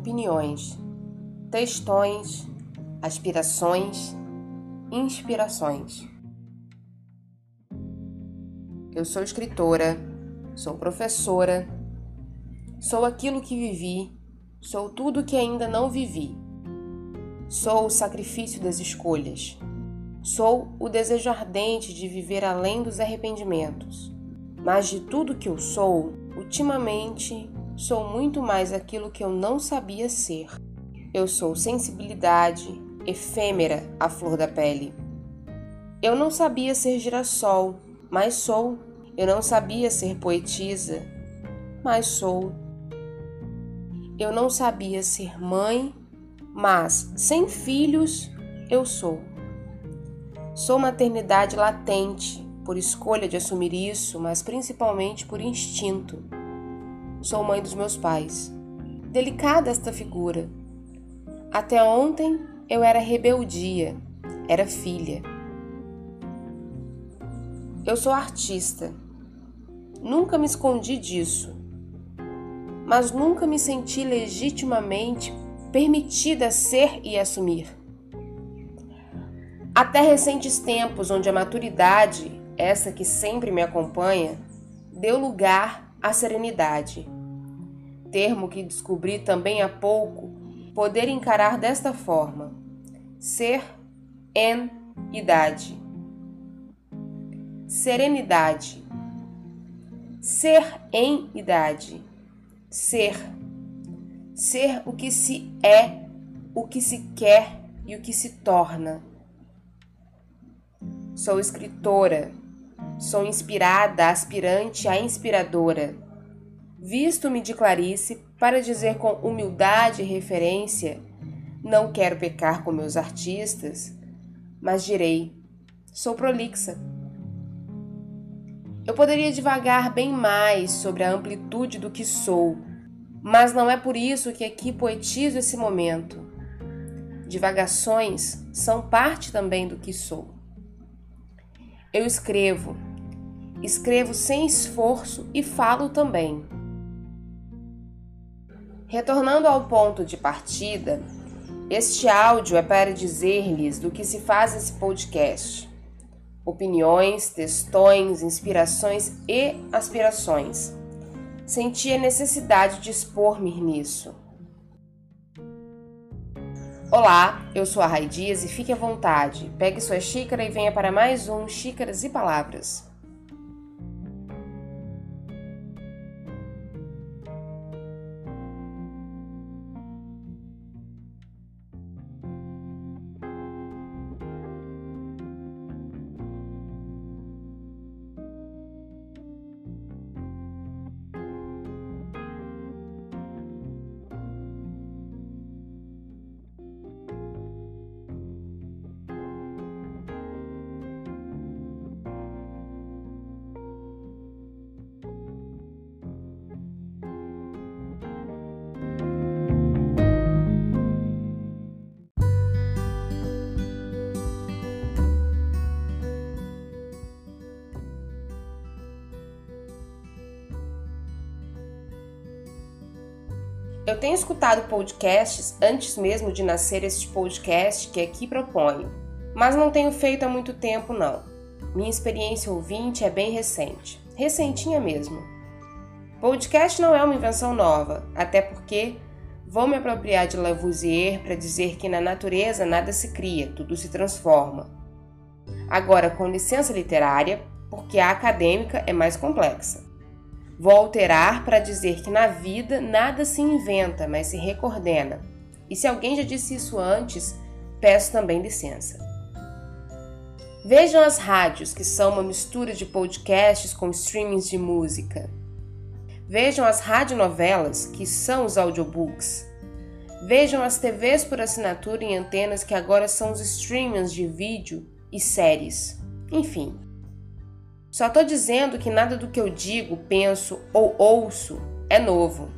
opiniões, textões, aspirações, inspirações. Eu sou escritora, sou professora, sou aquilo que vivi, sou tudo que ainda não vivi. Sou o sacrifício das escolhas. Sou o desejo ardente de viver além dos arrependimentos. Mas de tudo que eu sou, ultimamente sou muito mais aquilo que eu não sabia ser. Eu sou sensibilidade, efêmera à flor da pele. Eu não sabia ser girassol, mas sou. Eu não sabia ser poetisa, mas sou. Eu não sabia ser mãe, mas sem filhos eu sou. Sou maternidade latente, por escolha de assumir isso, mas principalmente por instinto. Sou mãe dos meus pais. Delicada esta figura. Até ontem eu era rebeldia, era filha. Eu sou artista. Nunca me escondi disso, mas nunca me senti legitimamente permitida ser e assumir. Até recentes tempos, onde a maturidade, essa que sempre me acompanha, deu lugar à serenidade. Termo que descobri também há pouco poder encarar desta forma: ser em idade. Serenidade. Ser em idade. Ser ser o que se é, o que se quer e o que se torna. Sou escritora, sou inspirada, aspirante a inspiradora. Visto-me de Clarice para dizer com humildade e referência: não quero pecar com meus artistas, mas direi: sou prolixa. Eu poderia divagar bem mais sobre a amplitude do que sou mas não é por isso que aqui poetizo esse momento. Divagações são parte também do que sou. Eu escrevo, escrevo sem esforço e falo também. Retornando ao ponto de partida, este áudio é para dizer-lhes do que se faz esse podcast. Opiniões, textões, inspirações e aspirações senti a necessidade de expor-me nisso. Olá, eu sou a Rai Dias e fique à vontade. Pegue sua xícara e venha para mais um Xícaras e Palavras. Tenho escutado podcasts antes mesmo de nascer este podcast que aqui proponho, mas não tenho feito há muito tempo não. Minha experiência ouvinte é bem recente, recentinha mesmo. Podcast não é uma invenção nova, até porque vou me apropriar de Lavoisier para dizer que na natureza nada se cria, tudo se transforma. Agora, com licença literária, porque a acadêmica é mais complexa. Vou alterar para dizer que na vida nada se inventa, mas se recordena. E se alguém já disse isso antes, peço também licença. Vejam as rádios, que são uma mistura de podcasts com streamings de música. Vejam as radionovelas, que são os audiobooks. Vejam as TVs por assinatura em antenas, que agora são os streamings de vídeo e séries. Enfim, só estou dizendo que nada do que eu digo, penso ou ouço é novo.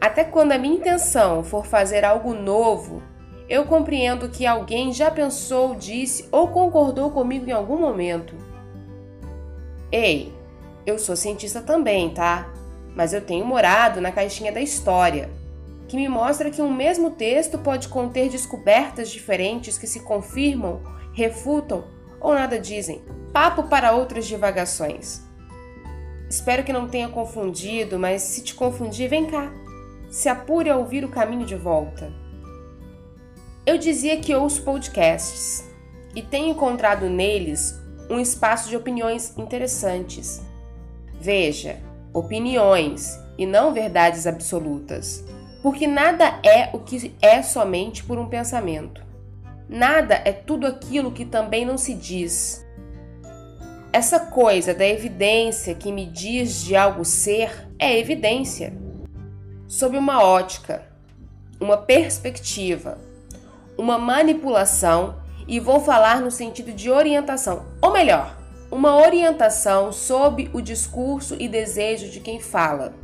Até quando a minha intenção for fazer algo novo, eu compreendo que alguém já pensou, disse ou concordou comigo em algum momento. Ei, eu sou cientista também, tá? Mas eu tenho morado na caixinha da história. que me mostra que um mesmo texto pode conter descobertas diferentes que se confirmam, refutam ou nada dizem. Papo para outras divagações. Espero que não tenha confundido, mas se te confundir, vem cá. Se apure a ouvir o caminho de volta. Eu dizia que ouço podcasts e tenho encontrado neles um espaço de opiniões interessantes. Veja, opiniões e não verdades absolutas, porque nada é o que é somente por um pensamento. Nada é tudo aquilo que também não se diz. Essa coisa da evidência que me diz de algo ser é evidência. Sob uma ótica, uma perspectiva, uma manipulação e vou falar no sentido de orientação, ou melhor, uma orientação sob o discurso e desejo de quem fala.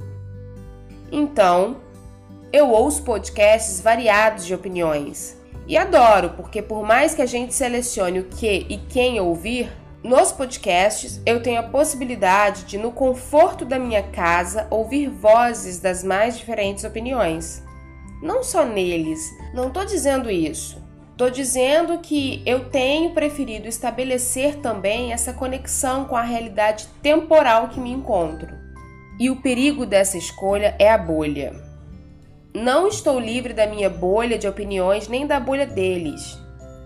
Então, eu ouço podcasts variados de opiniões e adoro, porque por mais que a gente selecione o que e quem ouvir, nos podcasts, eu tenho a possibilidade de, no conforto da minha casa, ouvir vozes das mais diferentes opiniões. Não só neles, não estou dizendo isso. Estou dizendo que eu tenho preferido estabelecer também essa conexão com a realidade temporal que me encontro. E o perigo dessa escolha é a bolha. Não estou livre da minha bolha de opiniões nem da bolha deles.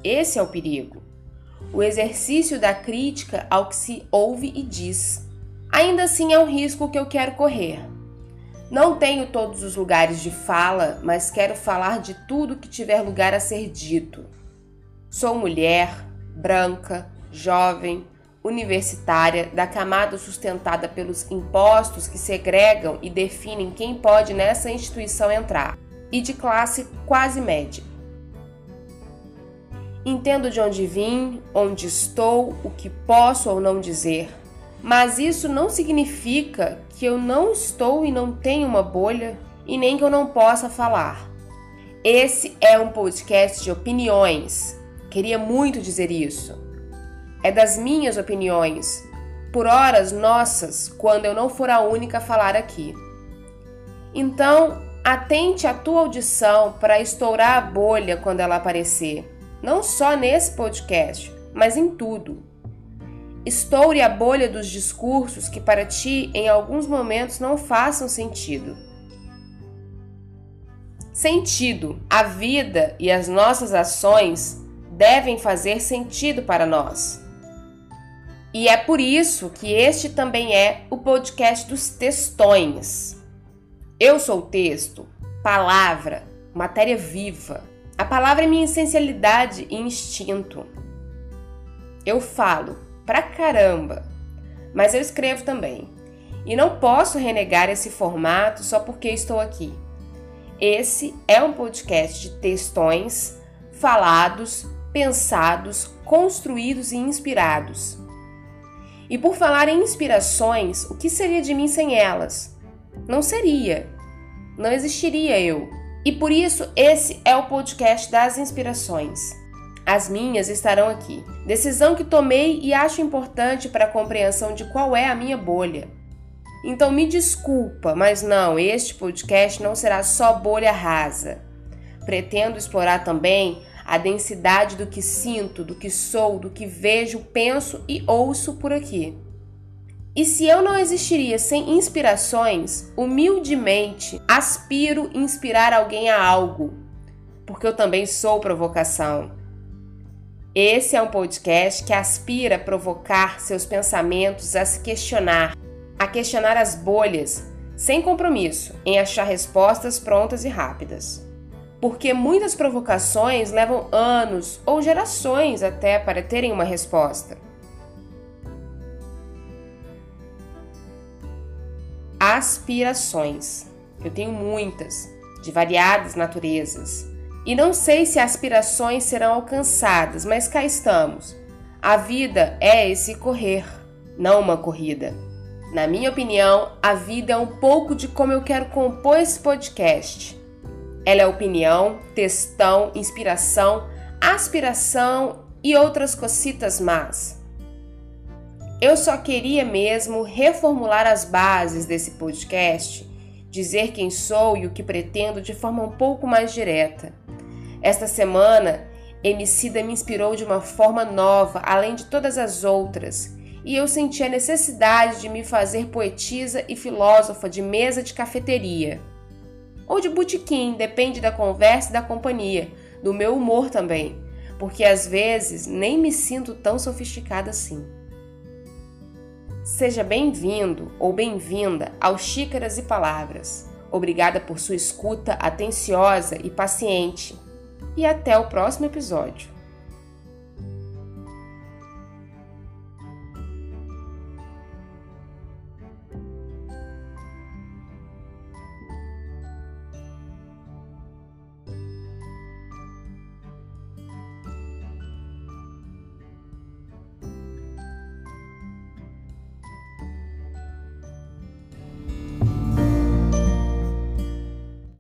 Esse é o perigo o exercício da crítica ao que se ouve e diz. Ainda assim é um risco que eu quero correr. Não tenho todos os lugares de fala, mas quero falar de tudo que tiver lugar a ser dito. Sou mulher, branca, jovem, universitária, da camada sustentada pelos impostos que segregam e definem quem pode nessa instituição entrar, e de classe quase média. Entendo de onde vim, onde estou, o que posso ou não dizer. Mas isso não significa que eu não estou e não tenho uma bolha e nem que eu não possa falar. Esse é um podcast de opiniões. Queria muito dizer isso. É das minhas opiniões, por horas nossas, quando eu não for a única a falar aqui. Então, atente à tua audição para estourar a bolha quando ela aparecer não só nesse podcast, mas em tudo. Estoure a bolha dos discursos que para ti em alguns momentos não façam sentido. Sentido. A vida e as nossas ações devem fazer sentido para nós. E é por isso que este também é o podcast dos textões. Eu sou texto, palavra, matéria viva a palavra é minha essencialidade e instinto. Eu falo pra caramba, mas eu escrevo também. E não posso renegar esse formato só porque estou aqui. Esse é um podcast de textões falados, pensados, construídos e inspirados. E por falar em inspirações, o que seria de mim sem elas? Não seria. Não existiria eu. E por isso esse é o podcast das inspirações. As minhas estarão aqui. Decisão que tomei e acho importante para a compreensão de qual é a minha bolha. Então me desculpa, mas não, este podcast não será só bolha rasa. Pretendo explorar também a densidade do que sinto, do que sou, do que vejo, penso e ouço por aqui. E se eu não existiria sem inspirações, humildemente aspiro inspirar alguém a algo, porque eu também sou provocação. Esse é um podcast que aspira a provocar seus pensamentos a se questionar, a questionar as bolhas, sem compromisso em achar respostas prontas e rápidas. Porque muitas provocações levam anos ou gerações até para terem uma resposta. aspirações. Eu tenho muitas, de variadas naturezas. E não sei se aspirações serão alcançadas, mas cá estamos. A vida é esse correr, não uma corrida. Na minha opinião, a vida é um pouco de como eu quero compor esse podcast. Ela é opinião, textão, inspiração, aspiração e outras cocitas más. Eu só queria mesmo reformular as bases desse podcast dizer quem sou e o que pretendo de forma um pouco mais direta. Esta semana, Emicida me inspirou de uma forma nova, além de todas as outras, e eu senti a necessidade de me fazer poetisa e filósofa de mesa de cafeteria. Ou de botequim, depende da conversa e da companhia, do meu humor também, porque às vezes nem me sinto tão sofisticada assim. Seja bem-vindo ou bem-vinda ao Xícaras e Palavras. Obrigada por sua escuta atenciosa e paciente. E até o próximo episódio.